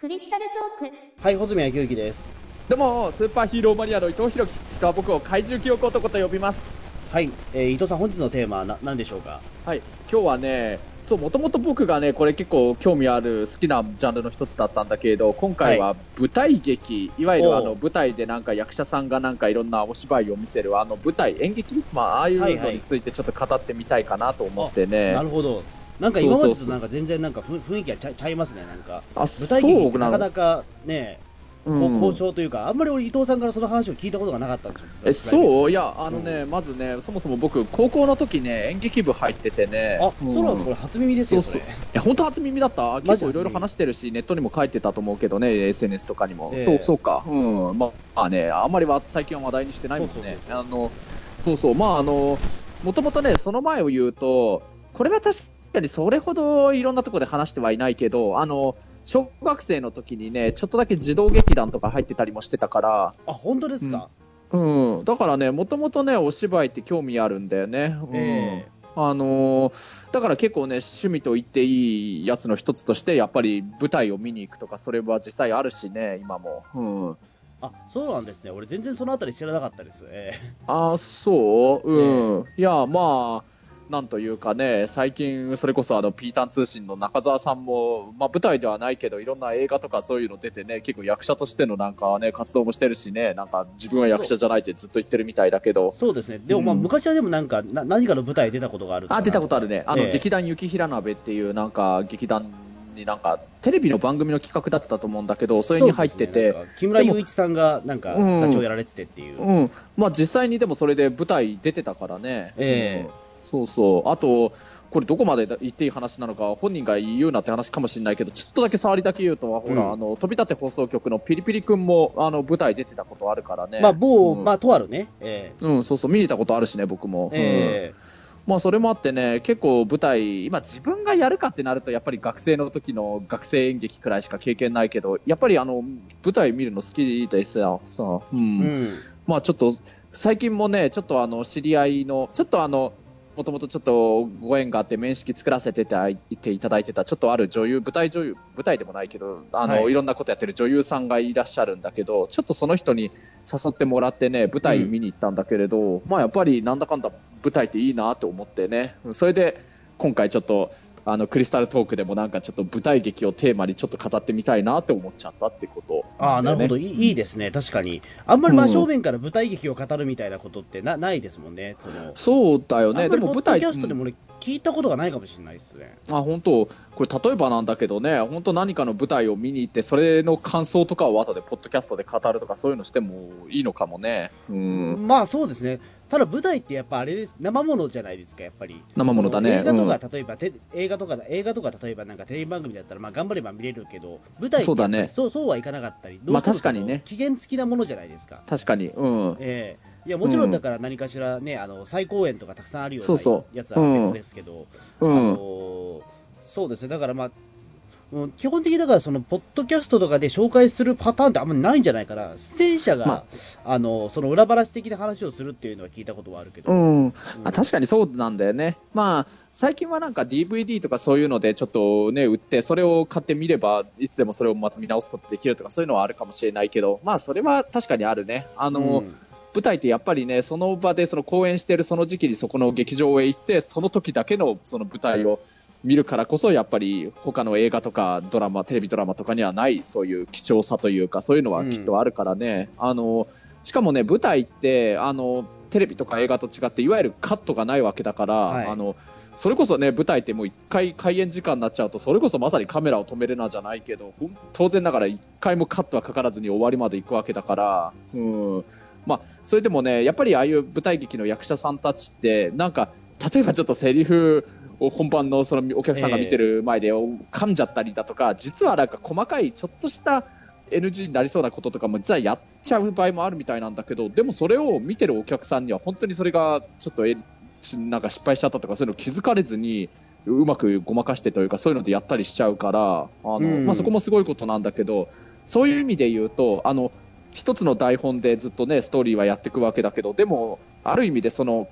クリスタルトーク。はい、穂積昭之です。どうもスーパーヒーローマニアの伊藤弘樹。が僕を怪獣記憶男と呼びます。はい、えー、伊藤さん、本日のテーマはな何でしょうか？はい今日はねそうもともと僕がねこれ結構興味ある好きなジャンルの一つだったんだけれど今回は舞台劇、い、わゆるあおう。の舞台でなんか役者さんがなんかいろんなお芝居を見せるあの舞台演劇？まあああいうはいはいのについてちょっと語ってみたいかなと思ってね、なるほど。なんか今までとなんか全然なんかふ雰囲気がちゃちゃいますね、なんか。あ舞台そ劇ってなかうなかね、こううん。交渉というか、あんまり俺伊藤さんからその話を聞いたことがなかったんですよ。えうそう？いやあのね、まずねそもそも僕高校の時ね演劇部入っててね。あ、そうなんです、んこれ初耳ですよ、そそう。れ。いや本当初耳だった。結構いろいろ話してるしネットにも書いてたと思うけどね SNS とかにも、ええ。そうそうか。うん。まあねあんまりは最近は話題にしてないもんね。あのそうそう。まああのもともとねその前を言うとこれは確かにそれほどいろんなところで話してはいないけどあの小学生の時にねちょっとだけ児童劇団とか入ってたりもしてたからあ、本当ですか、うん、だからね、もともとね、お芝居って興味あるんだよね。うんえあのーだから結構ね、趣味と言っていいやつの一つとして、やっぱり舞台を見に行くとか、それは実際あるしね、今も。うん、あ、そうなんですね。俺全然そのあたり知らなかったです。えあそう？うん。いや、まあ、なんというかね、最近、それこそあの、ピータン通信の中澤さんも、まあ舞台ではないけど、いろんな映画とかそういうの出てね、結構役者としてのなんかね、活動もしてるしね、なんか自分は役者じゃないってずっと言ってるみたいだけどー、そうですね。でもまあ、うん昔はでもなんか、な何かの舞台出たことがあるあ、出たことあるね。あの、ええ劇団雪平鍋っていうなんか劇団になんかテレビの番組の企画だったと思うんだけど、それに入ってて、なんか木村雄一さんがなんかうん座長やられててっていう。うん。まあ実際にでもそれで舞台出てたからね。ええうんそうそう。あと、これどこまで言っていい話なのか本人が言うなって話かもしれないけど、ちょっとだけ触りだけ言うと、ほら、うんあの、飛び立て放送局のピリピリ君も、あの、舞台出てたことあるからね。まあ、某、うんまあ、とあるね。えうん、そうそう、見に行ったことあるしね、僕も。ええまあそれもあってね、結構舞台、今自分がやるかってなると、やっぱり学生の時の学生演劇くらいしか経験ないけど、やっぱりあの、舞台見るの好きでさ、さ、うん。うん。まあちょっと、最近もね、ちょっとあの、知り合いの、ちょっとあの、もともとちょっとご縁があって面識作らせていていただいてた、ちょっとある女優、舞台女優、舞台でもないけど、あの、はい。い、ろんなことやってる女優さんがいらっしゃるんだけど、ちょっとその人に誘ってもらってね、舞台見に行ったんだけれど、まあやっぱりなんだかんだ舞台っていいなと思ってね、それで今回ちょっと、あの、クリスタルトークでもなんかちょっと舞台劇をテーマにちょっと語ってみたいなって思っちゃったってこと、ああ、なるほど。いいですね。確かに。あんまり真うん正面から舞台劇を語るみたいなことってなないですもんね。その、そうだよね。でも舞台ポッドキャストでも俺聞いたことがないかもしれないですね。あ本当、これ例えばなんだけどね、本当何かの舞台を見に行って、それの感想とかを後でポッドキャストで語るとか、そういうのしてもいいのかもね。うん。まあそうですね。ただ舞台ってやっぱあれです。生ものじゃないですか、やっぱり。生ものだね映画とか、例えば、て映画とか、映画とか例えばなんかテレビ番組だったら、まあ頑張れば見れるけど、舞台ってそうだねそうそうはいかなかったり、まあ確かにね期限付きなものじゃないですか。確かに。うん。ええいやもちろんだから何かしらね、あの再公演とかたくさんあるようそうそなやつは別ですけど、あうん。のそうですね、だからまあ、うん基本的にだからそのポッドキャストとかで紹介するパターンってあんまりないんじゃないかな、出演者が、まあ、のその裏話的な話をするっていうのは聞いたことはあるけど、うん。あ確かにそうなんだよね。まあ、最近はなんか DVD とかそういうのでちょっとね、売って、それを買ってみれば、いつでもそれをまた見直すことできるとか、そういうのはあるかもしれないけど、まあ、それは確かにあるね。あの、うん舞台ってやっぱりね、その場でその公演しているその時期にそこの劇場へ行って、その時だけのその舞台を見るからこそ、やっぱり他の映画とかドラマ、テレビドラマとかにはないそういう貴重さというか、そういうのはきっとあるからね。あの、しかもね、舞台って、あの、テレビとか映画と違って、いわゆるカットがないわけだから、はいあの、それこそね、舞台ってもう一回開演時間になっちゃうと、それこそまさにカメラを止めるなじゃないけど、当然ながら一回もカットはかからずに終わりまで行くわけだから、うん。まあ、それでもね、やっぱりああいう舞台劇の役者さんたちって、なんか、例えばちょっとセリフを本番のそのお客さんが見てる前で噛んじゃったりだとか、実はなんか細かいちょっとした NG になりそうなこととかも実はやっちゃう場合もあるみたいなんだけど、でもそれを見てるお客さんには本当にそれがちょっとえなんか失敗しちゃったとかそういうの気づかれずに、うまくごまかしてというかそういうのでやったりしちゃうから、あのうん。まあ、そこもすごいことなんだけど、そういう意味で言うと、あの一つの台本でずっとねストーリーはやっていくわけだけど、でもある意味でその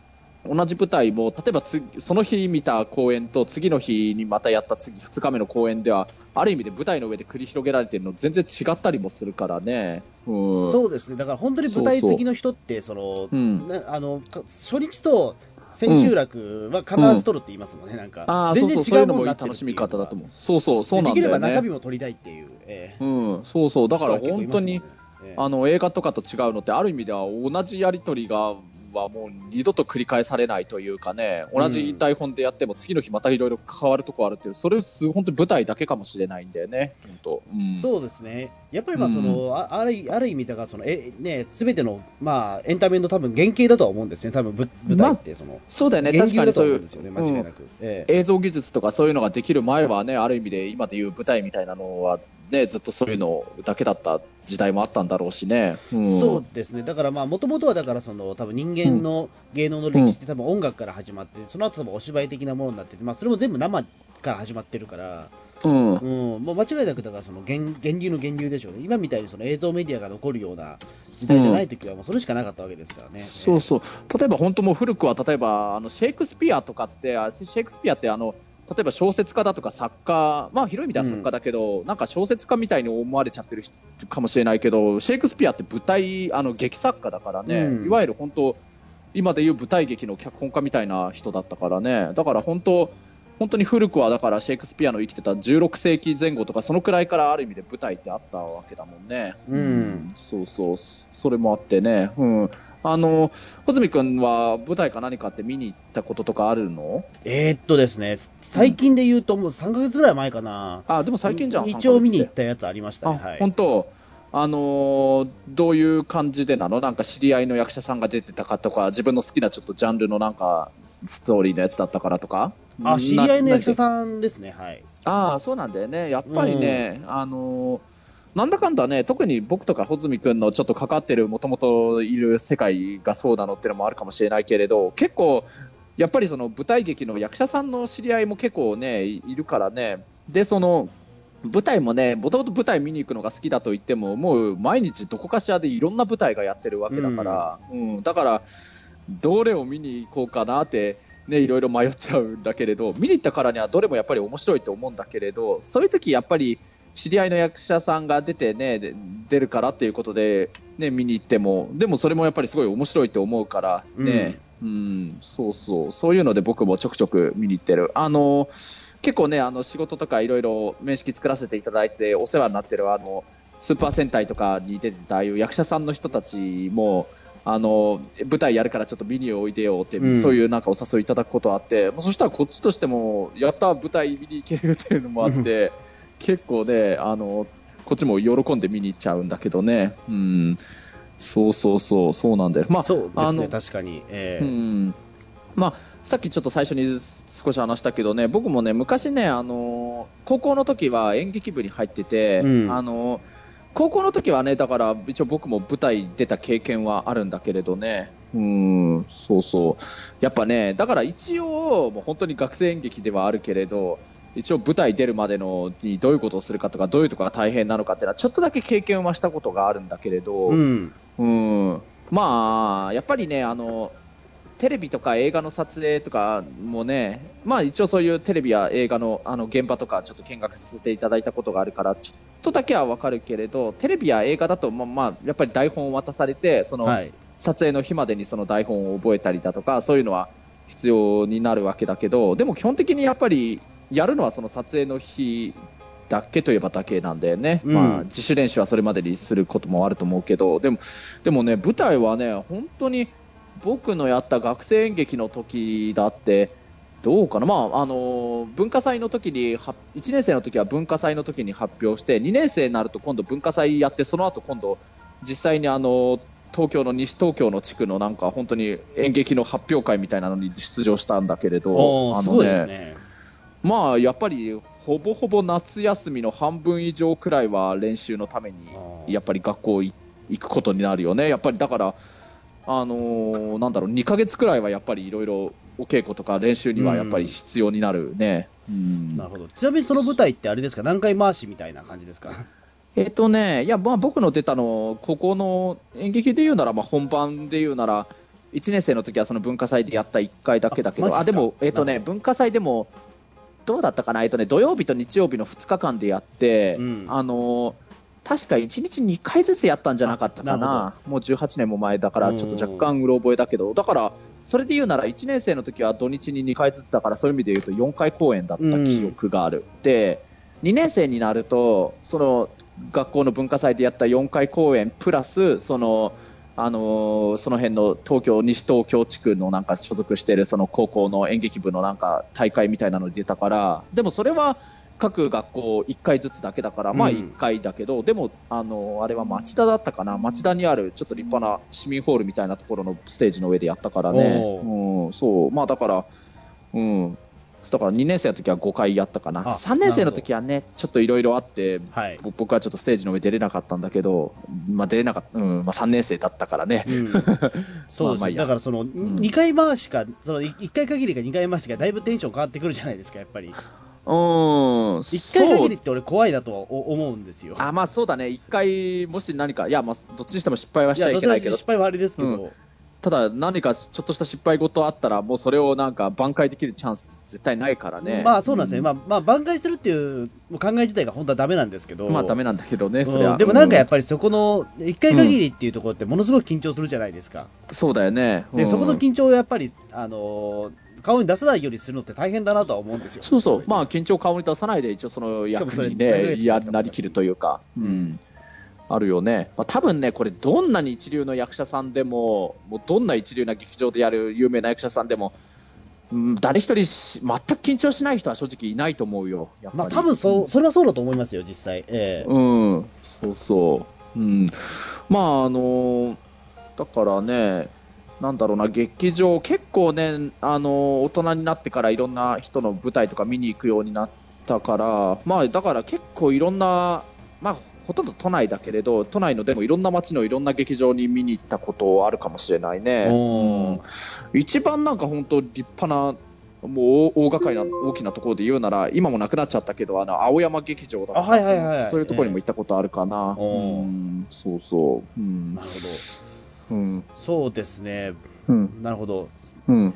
同じ舞台も例えばつその日見た公演と次の日にまたやった次2日目の公演ではある意味で舞台の上で繰り広げられてるの全然違ったりもするからね、うん、そうですね。だから本当に舞台好きの人ってそのうん。なあのか初日と千秋楽は必ず撮るって言いますもんね、なんか。ああそうそうそういうのもいい楽しみ方だと思う。そうそうそうなんだよできれば中身ねも撮りたいっていう、ええ。うん。そうそう。だから本当にねええ。あの映画とかと違うのってある意味では同じやり取りがはもう二度と繰り返されないというかね同じ台本でやっても次の日またいろいろ変わるとこあるっていうそれす本当に舞台だけかもしれないんだよね本当、うん、そうですね、やっぱりまあその、ああるある意味、だからそのえ、ね、全ての、まあ、エンタメの多分原型だとは思うんですね、多分ぶ舞台ってその、そうだよね。確かにそういう思うん。ええ。映像技術とかそういうのができる前はねある意味で今でいう舞台みたいなのはねずっとそういうのだけだった時代もあったんだろうしね、うん、そうですね、だからまあ、もともとはだからその、多分人間の芸能の歴史って、多分音楽から始まって、その後多分お芝居的なものになってて、まあ、それも全部生から始まってるから、うん。うん、もう間違いなく、だからその源源流の源流でしょうね、今みたいにその映像メディアが残るような時代じゃないときは、もうそれしかなかったわけですからね。そうそう。例えば本当もう古くは例えばあのシェイクスピアとかってあシェイクスピアってあの例えば小説家だとか作家まあ広い意味では作家だけど、なんか小説家みたいに思われちゃってる人かもしれないけどシェイクスピアって舞台あの劇作家だからね、うん。いわゆる本当今でいう舞台劇の脚本家みたいな人だったからね。だから本当本当に古くはだからシェイクスピアの生きてた16世紀前後とかそのくらいからある意味で舞台ってあったわけだもんね。うんそうそうそれもあってね。うん。あの穂積君は舞台か何かって見に行ったこととかあるの？えーっとですね、最近で言うと、もう3ヶ月ぐらい前かな、あでも最近じゃん。一応見に行っったやつありましたね、あ、はい、本当。あのーどういう感じでなの？なんか知り合いの役者さんが出てたかとか自分の好きなちょっとジャンルのなんかスストーリーのやつだったからとか？あ知り合いの役者んさんですね、はい、ああ、そうなんだよね。やっぱりね、あのーなんだかんだね、特に僕とか穂積君のちょっと関わってる、もともといる世界がそうなのっていうのもあるかもしれないけれど、結構、やっぱりその舞台劇の役者さんの知り合いも結構ね、いいるからね、で、その、舞台もね、もともと舞台見に行くのが好きだと言っても、もう毎日どこかしらでいろんな舞台がやってるわけだから、うん、だから、どれを見に行こうかなって、ね、いろいろ迷っちゃうんだけれど、見に行ったからにはどれもやっぱり面白いと思うんだけれど、そういう時やっぱり知り合いの役者さんが出てね、で出るからっていうことで、ね、見に行っても、でもそれもやっぱりすごい面白いと思うから、ね、うん、そうそう、そういうので僕もちょくちょく見に行ってる。あの、結構ね、あの仕事とかいろいろ面識作らせていただいてお世話になってるあの、スーパー戦隊とかに出てたああいう役者さんの人たちも、あの舞台やるからちょっと見においでよって、うん。そういうなんかお誘いいただくことあって、そしたらこっちとしても、やった舞台見に行けるっていうのもあって、結構ね、あのこっちも喜んで見に行っちゃうんだけどね、うん、そうそうそう、そうなんだよ。まあそうですね、あの確かに、えうーん。まあ、さっきちょっと最初に少し話したけどね、僕もね、昔ね、あの高校の時は演劇部に入ってて、うん。あの高校の時はね、だから一応僕も舞台出た経験はあるんだけれどね、うん、そうそう。やっぱね、だから一応、もう本当に学生演劇ではあるけれど、一応舞台出るまでのにどういうことをするかとか、どういうところが大変なのかっていうのは、ちょっとだけ経験はしたことがあるんだけれど、うん、うん、まあ、やっぱりね、あの、テレビとか映画の撮影とかもね、まあ一応そういうテレビや映画のあの現場とかちょっと見学させていただいたことがあるから、ちょっとだけはわかるけれど、テレビや映画だと、まあ、まあ、やっぱり台本を渡されて、その、はい、撮影の日までにその台本を覚えたりだとか、そういうのは必要になるわけだけど、でも基本的にやっぱりやるのはその撮影の日だけといえばだけなんだよね、うん。まあ、自主練習はそれまでにすることもあると思うけど、でもでもね、舞台はね、本当に僕のやった学生演劇の時だって、どうかな、まああの文化祭の時には1年生の時は文化祭の時に発表して2年生になると今度文化祭やってその後今度実際にあの東京の西東京の地区のなんか本当に演劇の発表会みたいなのに出場したんだけれどあのおーすごいですね。まあやっぱりほぼほぼ夏休みの半分以上くらいは練習のためにやっぱり学校い行くことになるよね。やっぱりだからあのーなんだろう2ヶ月くらいはやっぱりいろいろお稽古とか練習にはやっぱり必要になるね。うん。なるほど。ちなみにその舞台ってあれですか、何回回しみたいな感じですか？えっ、とね、いや、まあ僕の出たの、ここの演劇で言うなら、まあ本番で言うなら、1年生の時はその文化祭でやった1回だけだけど、あでも、えっとね、文化祭でも、どうだったかな、えっとね、土曜日と日曜日の2日間でやって、うん。あの確か1日2回ずつやったんじゃなかったかあなな、もう18年も前だから、うんちょっと若干うろ覚えだけど、だから、それで言うなら、1年生の時は土日に2回ずつだから、そういう意味で言うと4回公演だった記憶がある。で、2年生になると、その学校の文化祭でやった4回公演プラス、その、あのーその辺の東京、西東京地区のなんか所属しているその高校の演劇部のなんか大会みたいなのに出たから、でもそれは各学校1回ずつだけだから、まあうん1回だけど、でも、あのーあれは町田だったかな、町田にあるちょっと立派な市民ホールみたいなところのステージの上でやったからね、おうん、そう、まあだから、うん、だから2年生の時は5回やったかな、あ3年生の時はね、ちょっといろいろあって、はい。ぼ僕はちょっとステージの上出れなかったんだけど、まあ、出れなかった、うん。まあ、3年生だったからね、うん、そうですだからその、2回回しか、その1回限りか2回回しかだいぶテンション変わってくるじゃないですか、やっぱり。うん、1回限りって俺怖いなとは思うんですよ。あまあそうだね、1回、もし何か、いや、まあ、どっちにしても失敗はしちゃいけないけど、失敗はあれですけど、うただ、何かちょっとした失敗事あったら、もうそれをなんか挽回できるチャンス、絶対ないからね。まあそうなんですね、ん。まあ、まあ挽回するっていう考え自体が本当はダメなんですけど、まあ、ダメなんだけどね、うん。それは。でもなんかやっぱ、ぱりそこの1回限りっていうところってものすごく緊張するじゃないですか。そうだよね。で、うん。そこの緊張をやっぱり、あのー顔に出さないようにするのって大変だなとは思うんですよ。そうそう、まあ、緊張を顔に出さないで、一応その役にね、やなりきるというか、ううんん、あるよね。まあ、多分ね、これ、どんなに一流の役者さんでも、もうどんな一流な劇場でやる有名な役者さんでも、うん、誰一人し全く緊張しない人は正直いないと思うよ。まあ多分そう、それはそうだと思いますよ、実際。ええうん、そうそう。うん。まあ、あのーだからね、なんだろうな、劇場、結構ね、あのー大人になってからいろんな人の舞台とか見に行くようになったから、まあ、だから結構いろんな、まあ、ほとんど都内だけれど、都内のでもいろんな街のいろんな劇場に見に行ったことあるかもしれないね。うん。一番なんか本当立派な、もう大大掛かりな大きなところで言うなら、今もなくなっちゃったけど、あの青山劇場だとかあはいはいはい。そういうところにも行ったことあるかな。えーうん、そうそう。うん。なるほうんど。そうですね。うんなるほど。うん、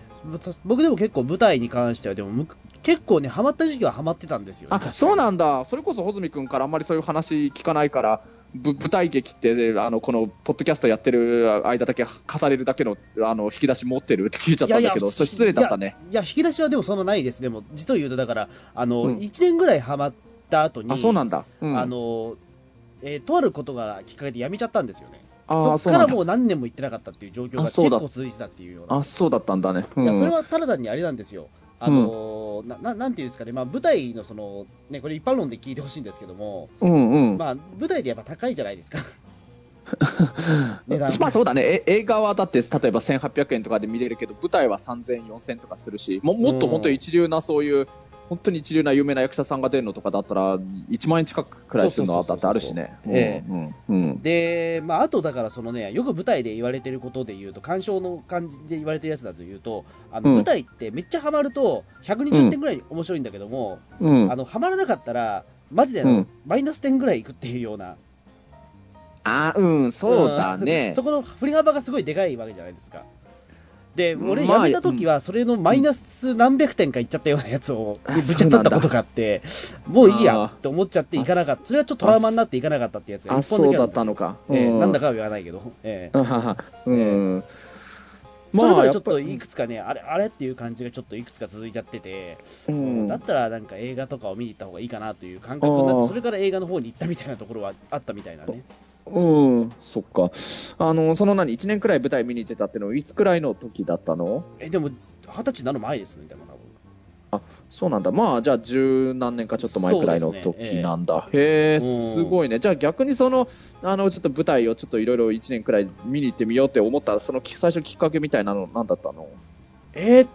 僕でも結構舞台に関しては、でもむ結構ね、ハマった時期はハマってたんですよ、ね。あそうなんだ、それこそ穂積君からあんまりそういう話聞かないから、ぶ舞台劇ってあのこのポッドキャストやってる間だけ語れるだけのあの引き出し持ってるって聞いちゃったんだけど、それ失礼だったね。いや、いや引き出しはでもそんなないです。でも、実を言うと、だから、あの、うん1年ぐらいハマった後に、あ、そうなんだ。うん、あの、えーとあることがきっかけで辞めちゃったんですよね。あそっからもう何年も行ってなかったっていう状況が結あそうだ構続いてたっていうような。あそうだったんだね。うんいや、それはただ単にあれなんですよ。あのなななんていうんですかね、まあ、舞台のその、ね、これ一般論で聞いてほしいんですけども、うんうん。まあ、舞台でやっぱ高いじゃないですか。値段まあそうだね、え映画はだって例えば1800円とかで見れるけど、舞台は3000、4000とかするし、ももっと本当に一流なそういう、本当に一流な有名な役者さんが出るのとかだったら、1万円近くくらいするのはだってあるしね。で、まあ、あとだからそのね、よく舞台で言われてることで言うと、鑑賞の感じで言われてるやつだと言うと、あのうん。舞台ってめっちゃハマると、120点ぐらい面白いんだけども、うん。あのハマらなかったら、マジであのうん。マイナス点ぐらいいくっていうような、あうん、そうだね。ん。そこの振り幅がすごいでかいわけじゃないですか。で、うん俺、まあ辞めた時は、それのマイナス何百点かいっちゃったようなやつを、あぶち当たったことがあって、もういいやあー。って思っちゃっていかなかった。それはちょっとトラウマになっていかなかったってやつがあ、一本だけあったのか。ええうん。なんだかは言わないけど、ええ。うんはは。うん。それまでちょっといくつかね、あれあれっていう感じがちょっといくつか続いちゃってて、うん。だったらなんか映画とかを見に行った方がいいかなという感覚になって、あー。それから映画の方に行ったみたいなところはあったみたいなね。うん、そっか。あの、その何、1年くらい舞台見に行ってたってのは、いつくらいの時だったの？え、でも、二十歳になる前ですね、でも多分。そうなんだ。まあ、じゃあ、十何年かちょっと前くらいの時なんだ。へえ、うんすごいね。じゃあ、逆にその、あの、ちょっと舞台をちょっといろいろ1年くらい見に行ってみようって思った、そのき最初きっかけみたいなの、なんだったの？えーっ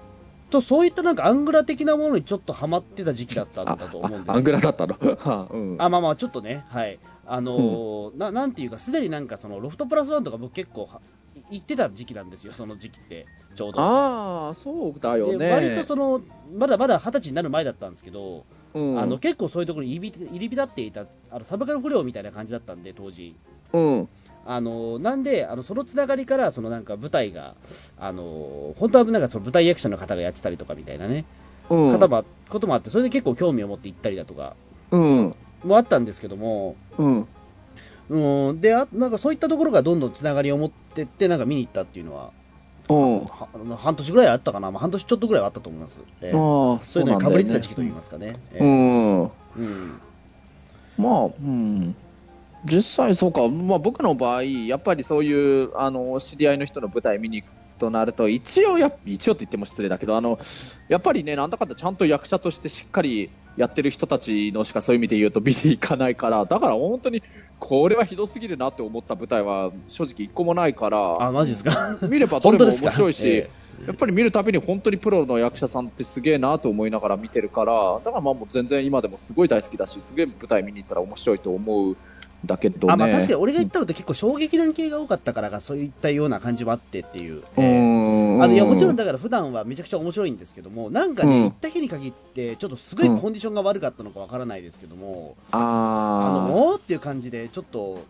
と、そういったなんかアングラ的なものにちょっとハマってた時期だったんだあと思うんですあアングラだったの？は あうん。あ、まあまあ、ちょっとね、はい。あのーななんていうか、すでになんかそのロフトプラスワンとか僕結構は行ってた時期なんですよ、その時期って、ちょうど。ああ、そうだよね。で割とその、まだまだ二十歳になる前だったんですけど、うん、あの結構そういうところに入り入り浸っていたあのサブカル不良みたいな感じだったんで、当時。うん。あのなんであのそのつながりからそのなんか舞台があの本当はなんかその舞台役者の方がやってたりとかみたいなね、うん方もこともあってそれで結構興味を持って行ったりだとかうんもあったんですけども、うん。うん、であなんかそういったところがどんどんつながりを持ってってなんか見に行ったっていうのはう。んは半年ぐらいあったかな、まあ、半年ちょっとぐらいはあったと思います、ええ。ああそういうのにかぶれてた時期といいますかね。ええ。うん。うん。まあ、うん、実際そうか、まあ、僕の場合、やっぱりそういうあの知り合いの人の舞台見に行くとなると、一応や、一応って言っても失礼だけど、あのやっぱりね、なんだかんだちゃんと役者としてしっかりやってる人たちのしかそういう意味で言うと見に行かないから、だから本当にこれはひどすぎるなって思った舞台は正直一個もないから、あ、マジですか？見れば どれも面白いし、えやっぱり見るたびに本当にプロの役者さんってすげえなと思いながら見てるから、だからまあもう全然今でもすごい大好きだし、すげえ舞台見に行ったら面白いと思うんだけどね。あまあ、確かに俺が言ったのって結構衝撃弾系が多かったからがそういったような感じもあってっていう、うええん。あのいやもちろんだから普段はめちゃくちゃ面白いんですけどもなんかね、うん行った日に限ってちょっとすごいコンディションが悪かったのかわからないですけども、ああのおーっていう感じでちょっと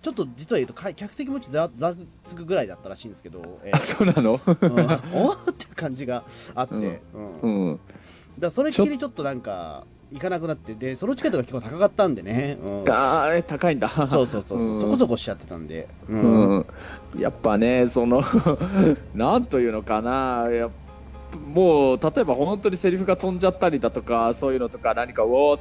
ちょっと実は言うとか客席もちょっとざざわつくぐらいだったらしいんですけど、えあ、そうなの？うん、おーっていう感じがあって、うん。うん。うん。だそれっきりちょっとなんか行かなくなってでそのチケットが結構高かったんでね、うん、あー高いんだ。そうそうそう。そう、うん。そこそこしちゃってたんで、うん。うん、やっぱね、その なんというのかな、やっぱもう例えば本当にセリフが飛んじゃったりだとか、そういうのとか、何か、うおーっ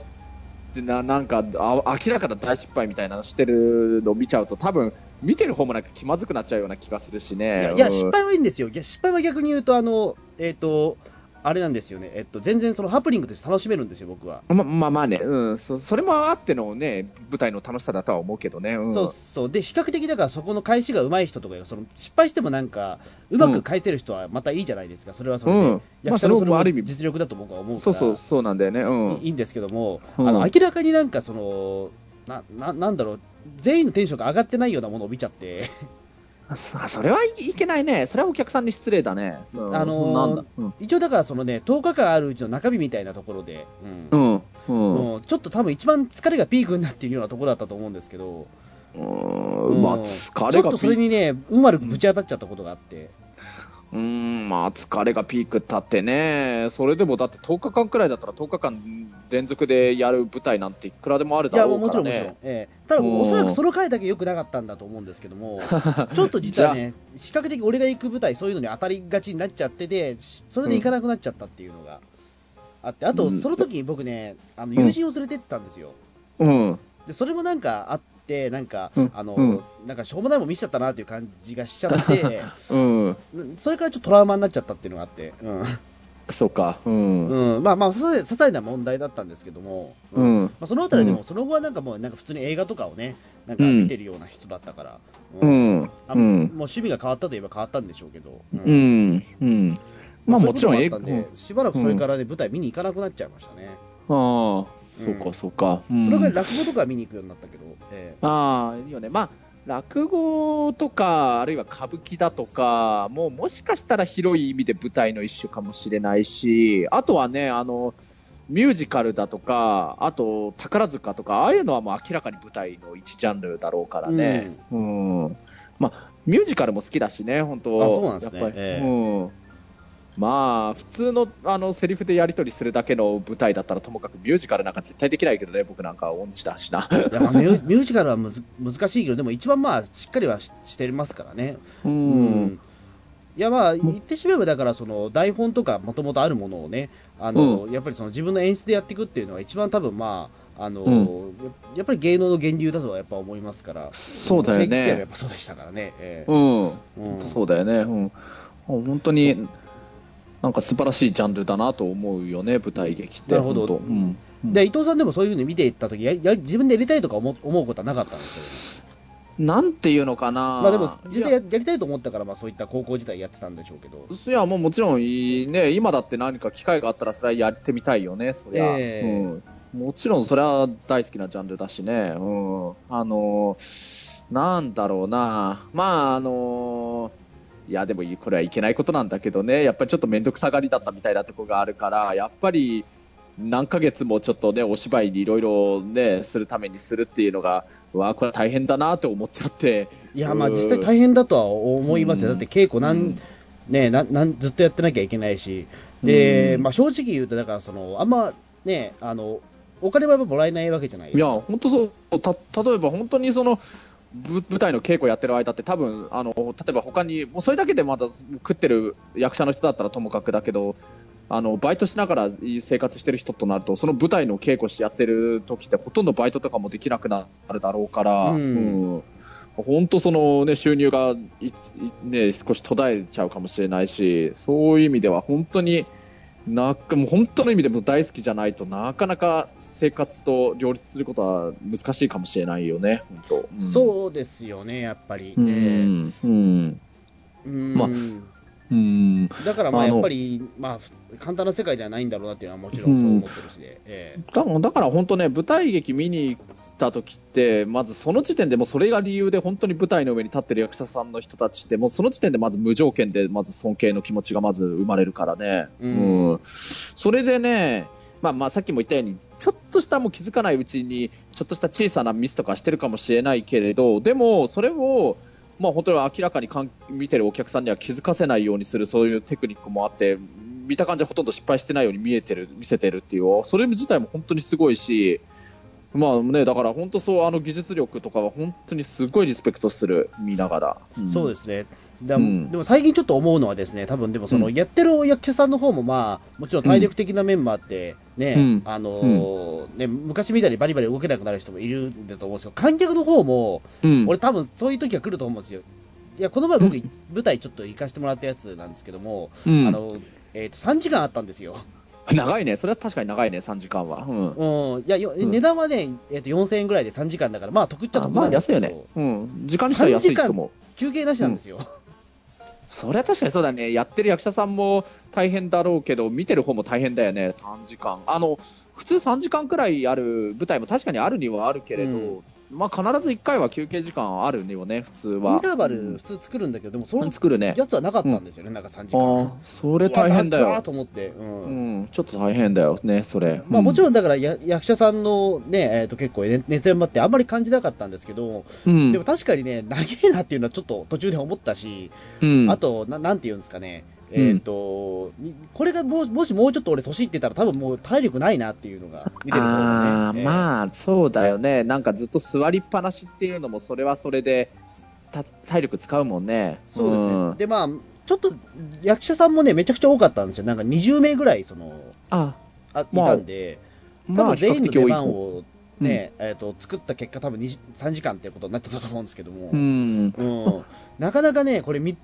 てな、なんかあ明らかな大失敗みたいなのしてるのを見ちゃうと、多分見てる方もなんか気まずくなっちゃうような気がするしいね。やいやうん。失敗はいいんですよ。いや失敗は逆に言うとあのえっ、とあれなんですよね、えっと、全然そのハプニングとして楽しめるんですよ僕は、ままあまあね、うん。そ、それもあってのね、舞台の楽しさだとは思うけどね。うん、そうそう。で比較的だからそこの返しが上手い人とかがその失敗してもなんかうまく返せる人はまたいいじゃないですか。それはそれで、うん。まあ役者のそ実力だと僕は思うから。そうそう、そうなんだよね。うん。いいいんですけども、うん。あの明らかになんかそのなななんだろう。全員のテンションが上がってないようなものを見ちゃって。あそそれはいいけないね。それはお客さんに失礼だね。あのー。うん。一応だからそのね10日間あるうちの中日みたいなところで、ううんん。うん。もうちょっと多分一番疲れがピークになっているようなところだったと思うんですけど、うんまあ、うん疲れがちょっとそれにねうまくぶち当たっちゃったことがあって、ク、うん、まあ、疲れがピーク立ってね、それでもだって10日間くらいだったら10日間連続でやる舞台なんていくらでもあるいやだろうからもうもちろんもちろん、ね。ええ。ただう。んおそらくその回だけ良くなかったんだと思うんですけども ちょっと実はね比較的俺が行く舞台そういうのに当たりがちになっちゃっててそれで行かなくなっちゃったっていうのがあってあとうん。その時僕ねあの友人を連れてってたんですよ、うん。でそれもなんかあってなんか、うんあの、うんなんかしょうもないもん見せちゃったなっていう感じがしちゃって うん。それからちょっとトラウマになっちゃったっていうのがあって、うんそうか。うん。うん、まあまあ些細な問題だったんですけども、ううんん。まあ、そのあたりでも、その後はなんかもうなんか普通に映画とかをねなんか見てるような人だったから、ううんん。あもううん。趣味が変わったといえば変わったんでしょうけど、うんうん。うん。まあもちろんしばらくそれからね舞台見に行かなくなっちゃいましたね、ああ、そうか、そうか。うんそれから落語とか見に行くようになったけど、えああ、いいよね。まあ、落語とか、あるいは歌舞伎だとか、もうもしかしたら広い意味で舞台の一種かもしれないし、あとはね、あの、ミュージカルだとか、あと宝塚とか、ああいうのはもう明らかに舞台の一ジャンルだろうからね。うん。まあ、ミュージカルも好きだしね、本当あそうなんですねやっぱり、ええうん。まあ、普通のあのセリフでやり取りするだけの舞台だったらともかくミュージカルなんか絶対できないけどね、僕なんか音痴だしな。えいやまあ ミュージカルはむず難しいけどでも一番まあしっかりはししてますからねううんいやまあ言ってしまえばだからその台本とかもともとあるものをねあの、やっぱりその自分の演出でやっていくっていうのが一番多分まああの、うんややっぱり芸能の源流だとはやっぱ思いますからそうだよシェイクスピアはやねっ。ぱそうでしたからね、ええうん。うんそうだよね。うん。本当に、なんか素晴らしいジャンルだなと思うよね、舞台劇って。なるほどうん。で伊藤さんでもそういうふうに見ていった時やりやり自分でやりたいとか思う思うことはなかったんですなんていうのかな。まあでも実際いやりたいと思ったからまあそういった高校時代やってたんでしょうけどいや、もうもちろんいいね、今だって何か機会があったらそれはやってみたいよね、そりゃ。ええうん。もちろんそれは大好きなジャンルだしね。うん。あのなんだろうな。まあ、あのいや、でもこれはいけないことなんだけどね、やっぱりちょっと面倒くさがりだったみたいなところがあるから、やっぱり、何ヶ月もちょっとね、お芝居にいろいろね、するためにするっていうのが、わあ、これ大変だなって思っちゃって。いや、まあ実際大変だとは思いますよ。だって稽古なん、うん、ねななんずっとやってなきゃいけないし。で、まあ正直言うと、だからその、あんまね、あの、お金はもらえないわけじゃないですか。いや、本当そう。た、例えば本当にその、舞台の稽古やってる間って多分あの例えば他にもうそれだけでまだ食ってる役者の人だったらともかくだけどあのバイトしながら生活してる人となるとその舞台の稽古してやってる時ってほとんどバイトとかもできなくなるだろうから、うん、うん、本当その、ね、収入がね、少し途絶えちゃうかもしれないしそういう意味では本当になもう本当の意味でも大好きじゃないとなかなか生活と両立することは難しいかもしれないよね、本当、うん、そうですよね、やっぱり、ね。うん、うん、うん。まあうん。だからまあやっぱり、まあ、簡単な世界ではないんだろうなっていうのはもちろんそう思ってるしで、えー、だから本当ね、舞台劇見にた時って、まずその時点でもそれが理由で本当に舞台の上に立ってる役者さんの人たちって、もうその時点でまず無条件でまず尊敬の気持ちがまず生まれるからね。うん、うん、それでね、まあまあさっきも言ったように、ちょっとしたもう気づかないうちに、ちょっとした小さなミスとかしてるかもしれないけれど、でもそれを、まあ、本当に明らかにかん見てるお客さんには気づかせないようにするそういうテクニックもあって見た感じはほとんど失敗してないように見えてる見せてるっていうそれ自体も本当にすごいしまあね、だから本当そうあの技術力とかは本当にすごいリスペクトする見ながら、うん、そうですね。でもうん、でも最近ちょっと思うのはですね多分でもそのやってる役者さんの方もまあもちろん体力的な面もあってね、うん、あのー、ね昔みたいにバリバリ動けなくなる人もいるんだと思うんですけど観客の方も、俺多分そういう時は来ると思うんですよ。いやこの前僕、舞台ちょっと行かせてもらったやつなんですけども、あのえー、と3時間あったんですよ 長いね、それは確かに長いね、3時間は。うん、うん、いや、うん、値段はね、えー、と4000円ぐらいで3時間だから、まあ、得っちゃ得なんです安いよね、うん、時間にしたら安いと思う。休憩なしなんですよ。うん、それは確かにそうだね、やってる役者さんも大変だろうけど、見てる方も大変だよね、3時間。あの普通3時間くらいある舞台も確かにあるにはあるけれど、まあ、必ず1回は休憩時間あるよね、普通は。インターバル、普通作るんだけど、でもその作るね。やつはなかったんですよね、うん、なんか3時間。あそれ大変だよ。と思って、うん、うん、ちょっと大変だよね、それ。まあ、もちろんだからや役者さんのね、えー、と結構熱演もあって、あんまり感じなかったんですけど、うん、でも確かにね、長えなっていうのはちょっと途中で思ったし、うん、あとな、なんていうんですかね、えーと、うん、これがももしもうちょっと俺、年いってたら、多分もう体力ないなっていうのが、見てるあ、ね、まあ、そうだよね、なんかずっと座りっぱなしっていうのも、それはそれで体力使うもんね。そうですね、うん、でまあ、ちょっと役者さんもね、めちゃくちゃ多かったんですよ、なんか20名ぐらいそのああいたんで、まあ、多分全員の出番をね、うん、えーと、作った結果、多分3時間ってことになってたと思うんですけども、うん、うん、なかなかね、これ見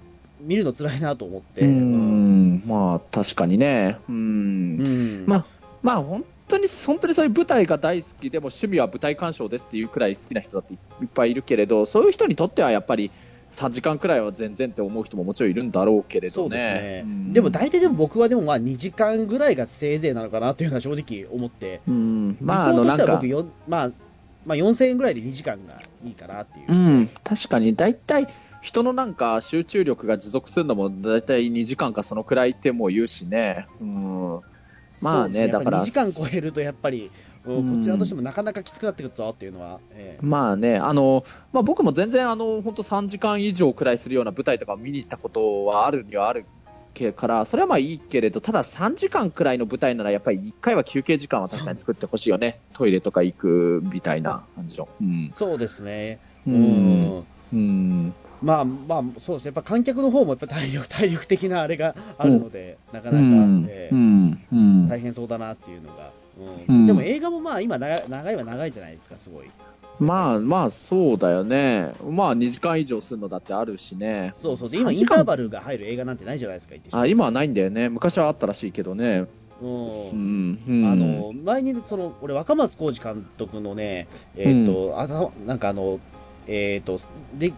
見るの辛いなと思って。うん、まあ確かにね。うん。まあ、まあ本当に、本当にそういう舞台が大好きでも趣味は舞台鑑賞ですっていうくらい好きな人だっていっぱいいるけれど、そういう人にとってはやっぱり、3時間くらいは全然って思う人ももちろんいるんだろうけれどね。ねうん、でも大体でも僕はでもまあ2時間ぐらいがせいぜいなのかなというのは正直思って、うん、まああのなんか僕よ、まあ、まあ4000円ぐらいで2時間がいいかなっていう。うん、確かに大体人のなんか集中力が持続するのも大体2時間かそのくらいってもう言うしね。うん。まあね、ね。だから。2時間超えるとやっぱり、こちらとしてもなかなかきつくなってくるぞっていうのは、えー、まあね、あのまあ、僕も全然あの本当3時間以上くらいするような舞台とか見に行ったことはあるにはあるからそれはまあいいけれどただ3時間くらいの舞台ならやっぱり1回は休憩時間は確かに作ってほしいよね。トイレとか行くみたいな感じの、うん、そうですね。うん、うんまあまあそうですね、やっぱ観客の方もやっぱ体力体力的なあれがあるので、うん、なかなか、えー大変そうだなっていうのが、うん。でも映画もまあ今長、長いは長いじゃないですか、すごい。まあまあそうだよね、まあ2時間以上するのだってあるしね、そうそう。で今、インターバルが入る映画なんてないじゃないですか、あ今はないんだよね、昔はあったらしいけどね。うん、うん、あの前にその俺若松浩二監督のねえっ、ー、と、うん、あなんかあのえっ、ー、と、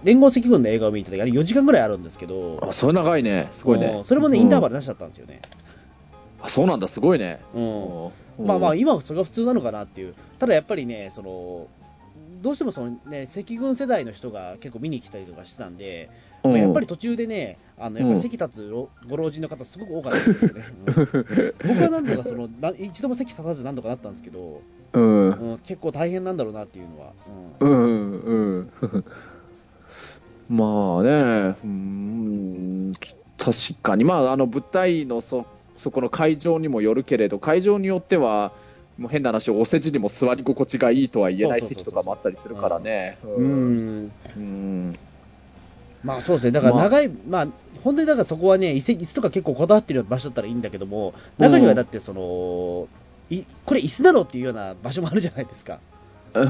連合赤軍の映画を見た時あれ4時間ぐらいあるんですけど、あ、それ長いね。すごいね。それもね、インターバル出しちゃったんですよね。あ、そうなんだ、すごいね。うん。まあまあ、今はそれが普通なのかなっていう。ただやっぱりね、その、どうしてもその、ね、赤軍世代の人が結構見に来たりとかしてたんで、まあ、やっぱり途中でね、あのやっぱり席立つご老人の方、すごく多かったんですよね。うん、僕はなんとかそのな一度も席立たず何とかなったんですけど、うん、結構大変なん。だろうなっていうのは。うん、うん、うん。まあね、うん、確かに、まあ、あの舞台のそそこの会場にもよるけれど、会場によっては、もう変な話、お世辞にも座り心地がいいとは言えない席とかもあったりするからね。うん。まあそうですね、だから長い、まあ、まあ、本当にだからそこはね、椅子椅子とか結構こだわってる場所だったらいいん。だけども、中にはだってその、いこれ椅子だろっていうような場所もあるじゃないですか。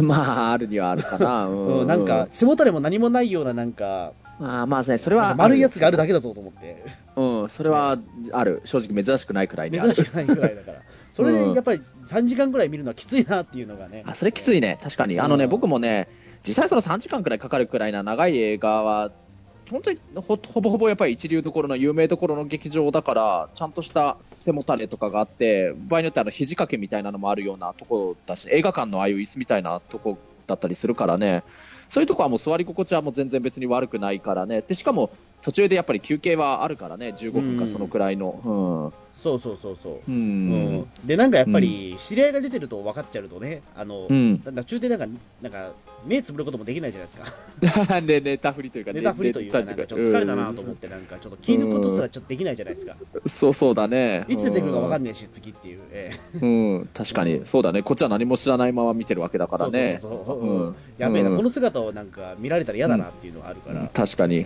まあ、あるにはあるかな。うん、なんか、背もたれも何もないような、なんか、あまあね、それは。丸いやつがあるだけだぞと思って。うん、それはある。正直珍しくないくらいで 珍しくないくらいだから。それでやっぱり3時間くらい見るのはきついなっていうのがね。あ、それきついね。確かに。あのね、僕もね、実際その3時間くらいかかるくらいな長い映画は、本当にほほぼほぼやっぱり一流どころの有名どころの劇場だからちゃんとした背もたれとかがあって場合によっては肘掛けみたいなのもあるようなところだし映画館のああいう椅子みたいなとこだったりするからね。そういうとこはもう座り心地はもう全然別に悪くないからね。でしかも途中でやっぱり休憩はあるからね。15分かそのくらいの。うん。そうそうそうそう。うん、で、なんかやっぱり、知り合いが出てると分かっちゃうとね、あの、うん、なん中でなんか、なんか、目つぶることもできないじゃないですか。ね、ネタ振りというか、ネタ振りというか、なんかちょっと疲れたなと思って、なんかちょっと気抜くことすらちょっとできないじゃないですか。そうそうだね。いつ出てくるか分かんないし、次っていう。ええ、うん、確かに、そうだね。こっちは何も知らないまま見てるわけだからね。そうそうそうやべえな、この姿をなんか見られたら嫌だなっていうのがあるから。確かに。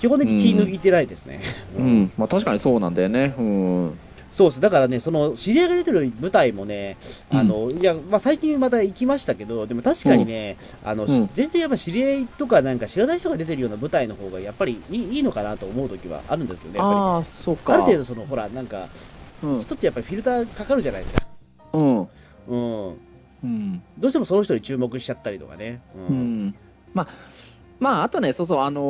基本的に気抜いてないですね。うん、まあ確かにそうなんだよね。うん。そうです。だからね、その、知り合いが出てる舞台もね、あの、うん、いや、まあ、最近また行きましたけど、でも確かにね、うん、あの、うん、全然やっぱ知り合いとかなんか知らない人が出てるような舞台の方が、やっぱりいいいいのかなと思う時はあるんですよね、やっぱり。ああ、そうか。ある程度、その、ほら、なんか、一つやっぱりフィルターかかるじゃないですか。うん。うん。うん、どうしてもその人に注目しちゃったりとかね。うん。まあまあ、あとね、そうそう、あの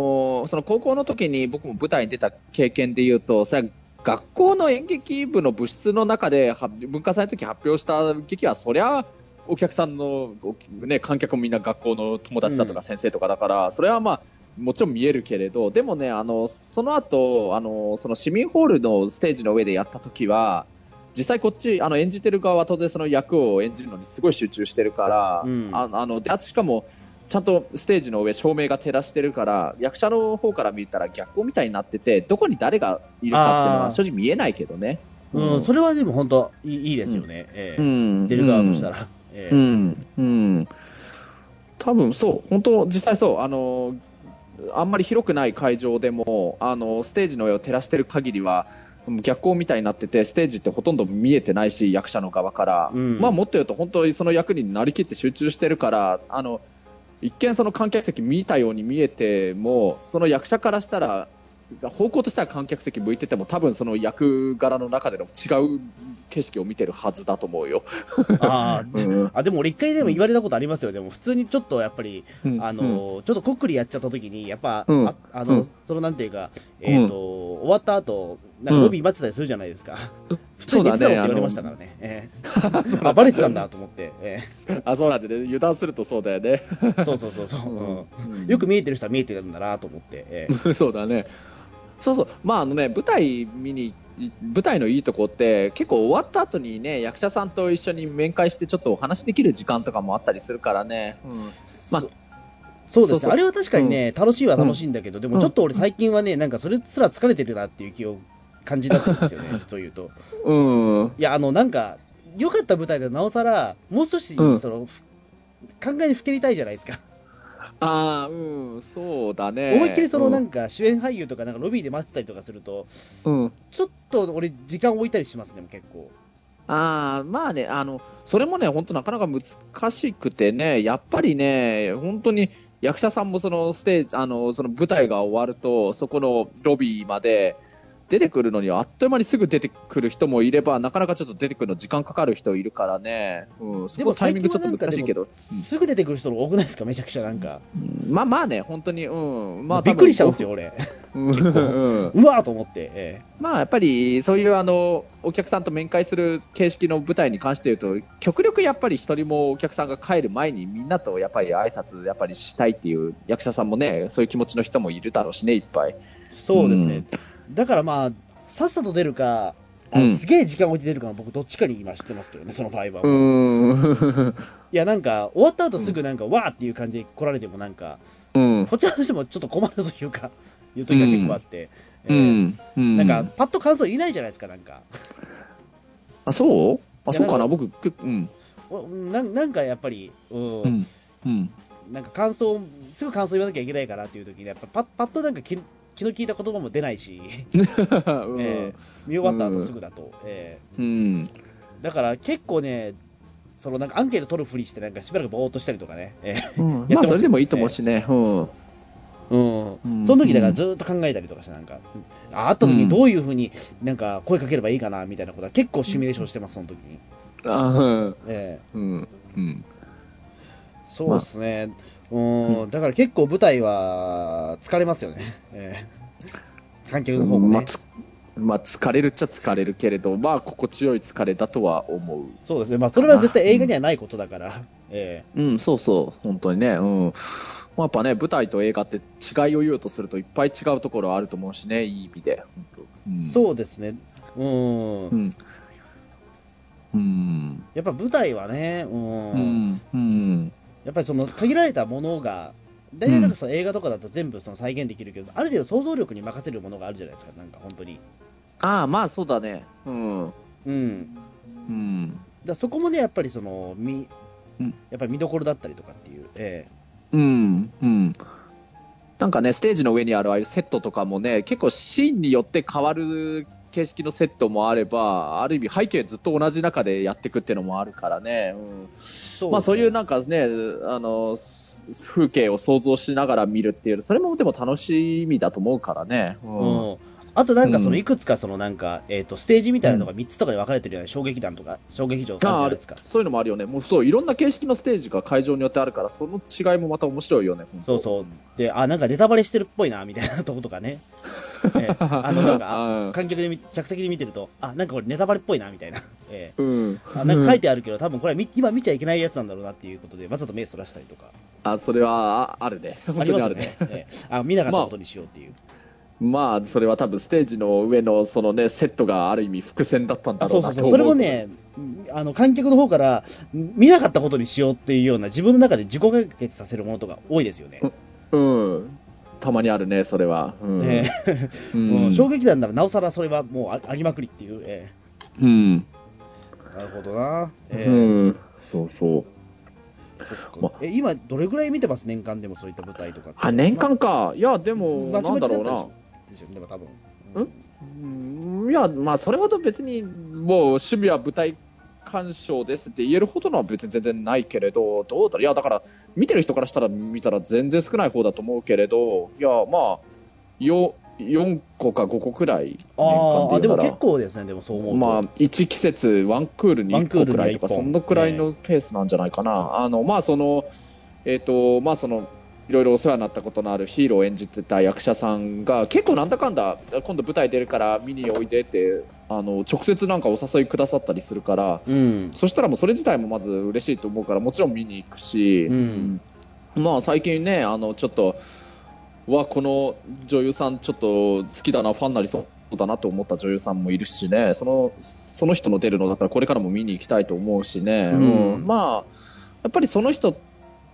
ー、その高校の時に僕も舞台に出た経験で言うと、それは学校の演劇部の部室の中で文化祭の時発表した劇はそりゃお客さんの、ね、観客もみんな学校の友達だとか先生とかだから、うん、それはまあもちろん見えるけれどでもねあのその後あのその市民ホールのステージの上でやった時は実際こっちあの演じてる側は当然その役を演じるのにすごい集中してるから、うん、ああのであしかもちゃんとステージの上照明が照らしてるから役者の方から見たら逆光みたいになっててどこに誰がいるかっていうのは正直見えないけどね。うん、うん、それはでも本当いいいいですよね、うん。えー、出る側としたら。えー、うん、うん、多分そう、本当、実際そう、あのあんまり広くない会場でもあのステージの上を照らしてる限りは逆光みたいになっててステージってほとんど見えてないし役者の側から、うん、まあ、もっと言うと本当にその役になりきって集中してるからあの一見その観客席見たように見えてもその役者からしたら方向としては観客席向いてても多分その役柄の中での違う景色を見てるはずだと思うよ。あ、うん、あでも俺一回でも言われたことありますよ。でも普通にちょっとやっぱり、うん、あの、うん、ちょっとこっくりやっちゃった時にやっぱ、ああの、そのなんていうかえっ、ー、と、終わった後なんかロビー待ってたりするじゃないですか、普通に寝てたって言われましたからね、えー、あバレてたんだと思って、えー、あそうなんでね。油断するとそうだよね。そうそうそうそう、よく見えてる人は見えてるんだなと思って、えー、そうだね。そうそう、まああのね、舞台見に舞台のいいとこって結構終わった後にね役者さんと一緒に面会してちょっとお話できる時間とかもあったりするからね、うん、まあそうですあれは確かにね、うん、楽しいは楽しいんだけど、でもちょっと俺最近はね、なんかそれすら疲れてるなっていう気を感じだったんですよね、実を言うと。うん。いや、あの、なんか、良かった舞台でなおさら、もう少し、その、考えにふけりたいじゃないですか。ああ、うん、そうだね。思いっきりそのなんか主演俳優とかなんかロビーで待ってたりとかすると、うん、ちょっと俺時間置いたりしますね、結構。ああ、まあね、あの、それもね、本当なかなか難しくてね、やっぱりね、本当に役者さんもそのステージ、あの、その舞台が終わると、そこのロビーまで、出てくるのにあっという間にすぐ出てくる人もいれば、なかなかちょっと出てくるの時間かかる人いるからね、うん、そこタイミングちょっと難しいけど。すぐ出てくる人多くないですか、めちゃくちゃなんか。うん、まあまあね、本当に、うん、まあびっくりしちゃうんですよ、俺。うわーと思って。ええ、まあやっぱり、そういうあの、お客さんと面会する形式の舞台に関して言うと、極力やっぱり一人もお客さんが帰る前にみんなとやっぱり挨拶やっぱりしたいっていう役者さんもね、そういう気持ちの人もいるだろうしね、いっぱい。そうですね。だからまあ、さっさと出るか、あのすげえ時間置いて出るか僕どっちかに今知ってますけどね、その場合は。いや、なんか、終わった後すぐなんか、わーっていう感じで来られてもなんか、うん、こちらとしてもちょっと困るというか、いう時が結構あって、うん、えー、なんか、パッと感想言いないじゃないですか、なんか。あ、そう？あ、そうかな、僕、うん。ななんかやっぱり、うん、うん、なんか感想、すぐ感想言わなきゃいけないからっていう時に、やっぱパッパッとなんかき気の利いた言葉も出ないし、うん、えー、見終わった後すぐだと、えー、うん、だから結構ね、そのなんかアンケート取るふりして、なんかしばらくぼーっとしたりとかね、えー、うん、まあそれでもいいと思うしね、うん、うん、その時だからずっと考えたりとかして、なんか、あ会った時にどういうふうになんか声かければいいかなみたいなことは結構シミュレーションしてます、その時に。ああ、ええ。ー、うん、うん。そうですね。まあうん、だから結構舞台は疲れますよね、えー、観客の方もね、まあまあ、疲れるっちゃ疲れるけれど、まあ、心地よい疲れだとは思う。そうですね。まあ、それは絶対映画にはないことだから。うん、ええー、うん、そうそう。本当にね。うん。まあ、やっぱね、舞台と映画って違いを言うとするといっぱい違うところあると思うしね、いい意味で。うん、そうですね。うん。うん。うん、やっぱ舞台はね、うん。うん。うんやっぱりその限られたものが大体なんかその映画とかだと全部その再現できるけど、うん、ある程度想像力に任せるものがあるじゃないですかなんか本当に。ああまあそうだね。うん。うん。うん。だそこもねやっぱりそのみ、うん、やっぱり見どころだったりとかっていうええ。ー、うん。うん。なんかねステージの上にあるああいうセットとかもね結構シーンによって変わる形式のセットもあれば、ある意味背景ずっと同じ中でやっていくっていうのもあるからね、うんそう、ね、まあ、そういうなんかね、あの、風景を想像しながら見るっていう、それもでも楽しみだと思うからね。うん、うんあとなんかそのいくつかそのなんか、えっ、と、ステージみたいなのが3つとかに分かれてるような衝撃弾とか、衝撃場とかあるですかそういうのもあるよね。もうそう、いろんな形式のステージが会場によってあるから、その違いもまた面白いよね。そうそう。で、あ、なんかネタバレしてるっぽいな、みたいなとことかね。えー、あのなんか、観客で、客席で見てると、あ、なんかこれネタバレっぽいな、みたいな。えー、うん。あなんか書いてあるけど、多分これは今見ちゃいけないやつなんだろうなっていうことで、わざと目そらしたりとか。あ、それはある ね。本当にあるね。えー、あ見なかったことにしようっていう。まあまあ、それは多分ステージの上のその、ね、セットがある意味伏線だったんだろうなそうそれもねあの観客の方から見なかったことにしようっていうような自分の中で自己解決させるものとか多いですよね。うん、うん、たまにあるね、それは。うん、ねうん、衝撃弾ならなおさらそれはもうありまくりっていう。えー、うん。なるほどな。えー、うん、そうそう。まえ今、どれぐらい見てます、年間でもそういった舞台とかあ年間か、いや、でも、なんだろうな。ですよね、でも多分。うんいや、まあ、それほど別に、もう趣味は舞台鑑賞ですって言えるほどのは別に全然ないけれど、どうだろう、いや、だから、見てる人からしたら見たら全然少ない方だと思うけれど、いや、まあ、よ4個か5個くらいああでも結構ですねでもそう思うまあ1季節ワンクールに1個くらいとか。そのくらいのペースなんじゃないかな、あのまあそのえっ、ー、とまあそのいろいろお世話になったことのあるヒーローを演じてた役者さんが結構なんだかんだ今度舞台出るから見においでってあの直接なんかお誘いくださったりするから、うん、そしたらもうそれ自体もまず嬉しいと思うからもちろん見に行くし、うん、まあ最近ねあのちょっとはこの女優さんちょっと好きだなファンなりそうだなと思った女優さんもいるしねそのその人の出るのだったらこれからも見に行きたいと思うしね、うん、うん、まあやっぱりその人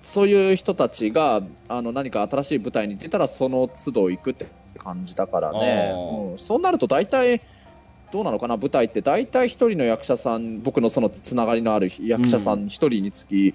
そういう人たちがあの何か新しい舞台に出たらその都度行くって感じだからね、うん、そうなると大体どうなのかな？舞台って大体1人の役者さん僕のそのつながりのある役者さん1人につき、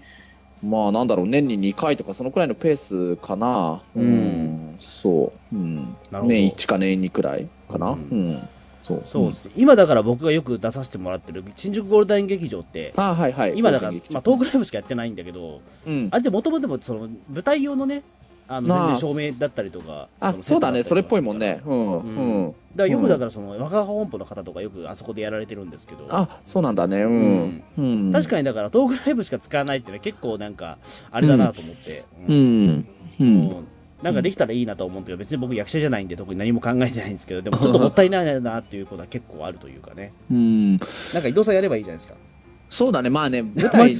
うん、まあなんだろう年に2回とかそのくらいのペースかな、うん、うん、そう、うん、年1か年2くらいかな。うん。そう。そうです、うん、今だから僕がよく出させてもらってる新宿ゴールデン劇場ってあ、はいはい、今だから、まあ、トークライブしかやってないんだけど、うん、あれでもともともその舞台用のねあの全然照明だったりとか、あそうだね、それっぽいもんね、うん、うん、だからよくだから、その若葉本舗の方とか、よくあそこでやられてるんですけど、あそうなんだね、うん、うん、確かにだから、トークライブしか使わないっていうのは、結構なんか、あれだなと思って、うん、うん。なんかできたらいいなと思うんだけど、別に僕、役者じゃないんで、特に何も考えてないんですけど、でもちょっともったいないなっていうことは結構あるというかね、うん、なんか移動さんやればいいじゃないですか。そうだね、まあね、舞台、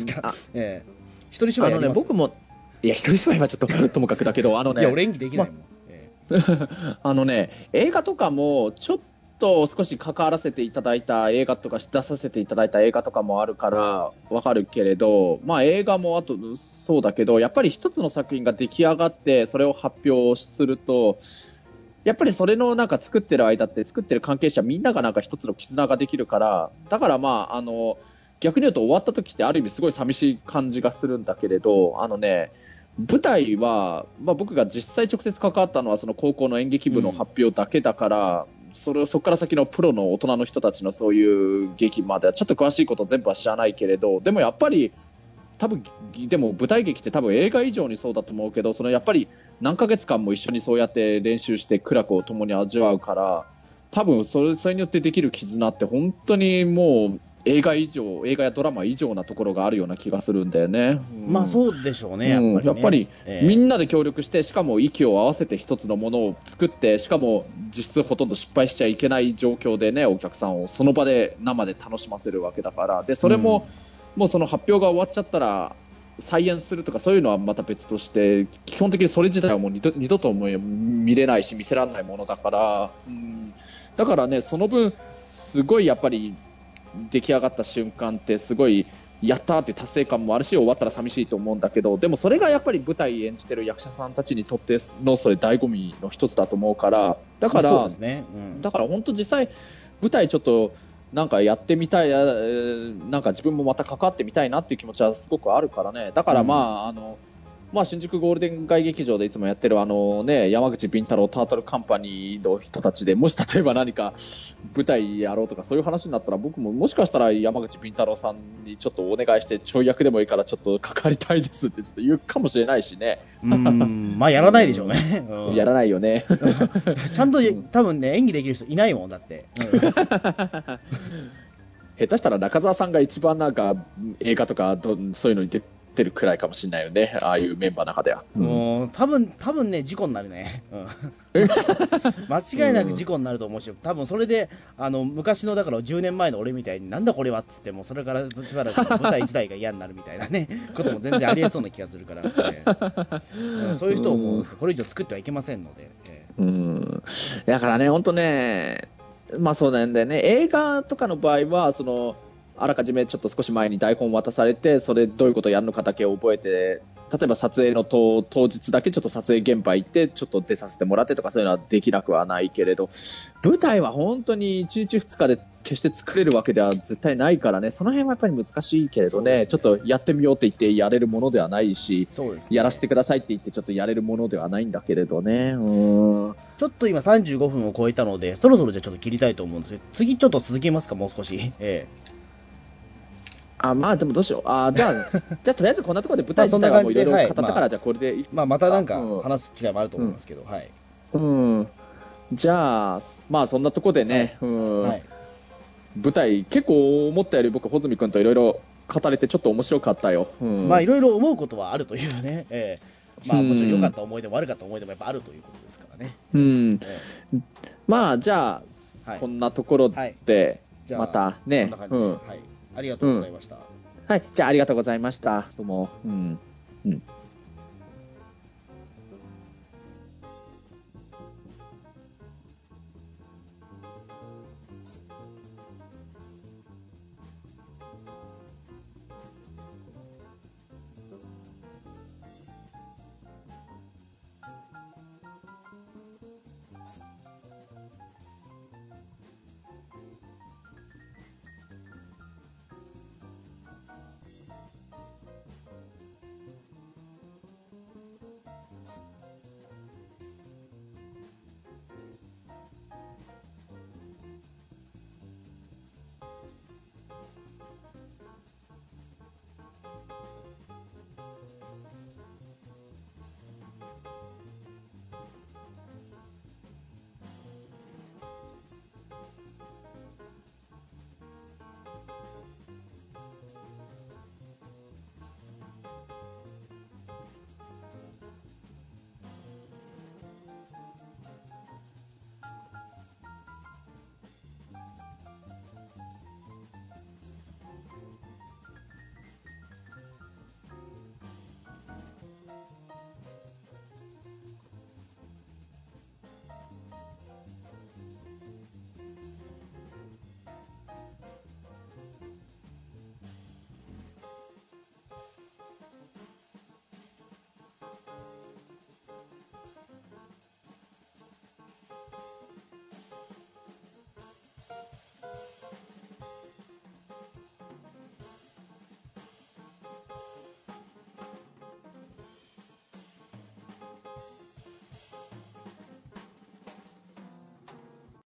ええ、一人芝居あのね、僕もいや、一人芝居はちょっと ともかくだけど、あのね、いや、俺演技できないもん。ま、あのね、映画とかも、ちょっと少し関わらせていただいた映画とか出させていただいた映画とかもあるからわかるけれど、まあ、映画もあとそうだけどやっぱり一つの作品が出来上がってそれを発表するとやっぱりそれのなんか作ってる間って作ってる関係者みんながなんか一つの絆ができるからだからまああの逆に言うと終わった時ってある意味すごい寂しい感じがするんだけれどあのね舞台は、まあ、僕が実際直接関わったのはその高校の演劇部の発表だけだから、うん、それそこから先のプロの大人の人たちのそういう劇まではちょっと詳しいこと全部は知らないけれどでもやっぱり多分でも舞台劇って多分映画以上にそうだと思うけどそのやっぱり何ヶ月間も一緒にそうやって練習して苦楽を共に味わうから多分それそれによってできる絆って本当にもう映画以上映画やドラマ以上なところがあるような気がするんだよね。うん、まあそうでしょうね、やっぱり、ね。やっぱりえー、みんなで協力してしかも息を合わせて一つのものを作ってしかも実質ほとんど失敗しちゃいけない状況でねお客さんをその場で生で楽しませるわけだから。でそれも、うん、もうその発表が終わっちゃったら再演するとかそういうのはまた別として基本的にそれ自体はもう二度二度とも見れないし見せられないものだから、うん、だからねその分すごいやっぱり出来上がった瞬間ってすごいやったって達成感もあるし終わったら寂しいと思うんだけどでもそれがやっぱり舞台演じてる役者さんたちにとってのそれ醍醐味の一つだと思うからだから、ね。うん、だから本当実際舞台ちょっとなんかやってみたいなんか自分もまた関わってみたいなっていう気持ちはすごくあるからね。だからまあ、うん、あのまあ、新宿ゴールデン街劇場でいつもやってるあの、ね、山口敏太郎タートルカンパニーの人たちでもし例えば何か舞台やろうとかそういう話になったら僕ももしかしたら山口敏太郎さんにちょっとお願いしてちょい役でもいいからちょっと関わりたいですってちょっと言うかもしれないしね。うんまあやらないでしょうね。うん、やらないよね。ちゃんと多分ね演技できる人いないもんだって。うん 下手したら中澤さんが一番なんか映画とかそういうのに出ってるくらいかもしれないよね、ああいうメンバーの中では。うん、多分多分ね、事故になるね。うん、間違いなく事故になると思うし、多分それで、あの昔のだから10年前の俺みたいに、なんだこれはっつっても、それからしばらく舞台自体が嫌になるみたいなね、ことも全然ありえそうな気がするから、ねうん、そういう人をもうこれ以上作ってはいけませんので。うん。だからね、本当ね、まあそうなんだよね、映画とかの場合は、そのあらかじめちょっと少し前に台本渡されてそれどういうことをやるのかだけを覚えて例えば撮影の当日だけちょっと撮影現場行ってちょっと出させてもらってとかそういうのはできなくはないけれど舞台は本当に1日2日で決して作れるわけでは絶対ないからね。その辺はやっぱり難しいけれどね、ね、ちょっとやってみようって言ってやれるものではないし、ね、やらせてくださいって言ってちょっとやれるものではないんだけれどね。うん。ちょっと今35分を超えたのでそろそろじゃちょっと切りたいと思うんですよ。次ちょっと続けますか？もう少し、ええあまあでもどうしよう。あじゃあ じゃあとりあえずこんなところで舞台自体はもういろいろ語ったから、はい、じゃあこれでまあまたなんか話す機会もあると思いますけど、うん、はい。うん。じゃあまあそんなところでね、はい、うん、はい、舞台結構思ったより僕穂積君といろいろ語れてちょっと面白かったよ、うん、まあいろいろ思うことはあるというね、えー、まあもちろん良かった思い出も悪かった思い出もやっぱあるということですからね。うん、えー、まあじゃあ、こんなところで、またね、うん、はいありがとうございました。うん、はい、じゃあありがとうございました。どうも。うん。うん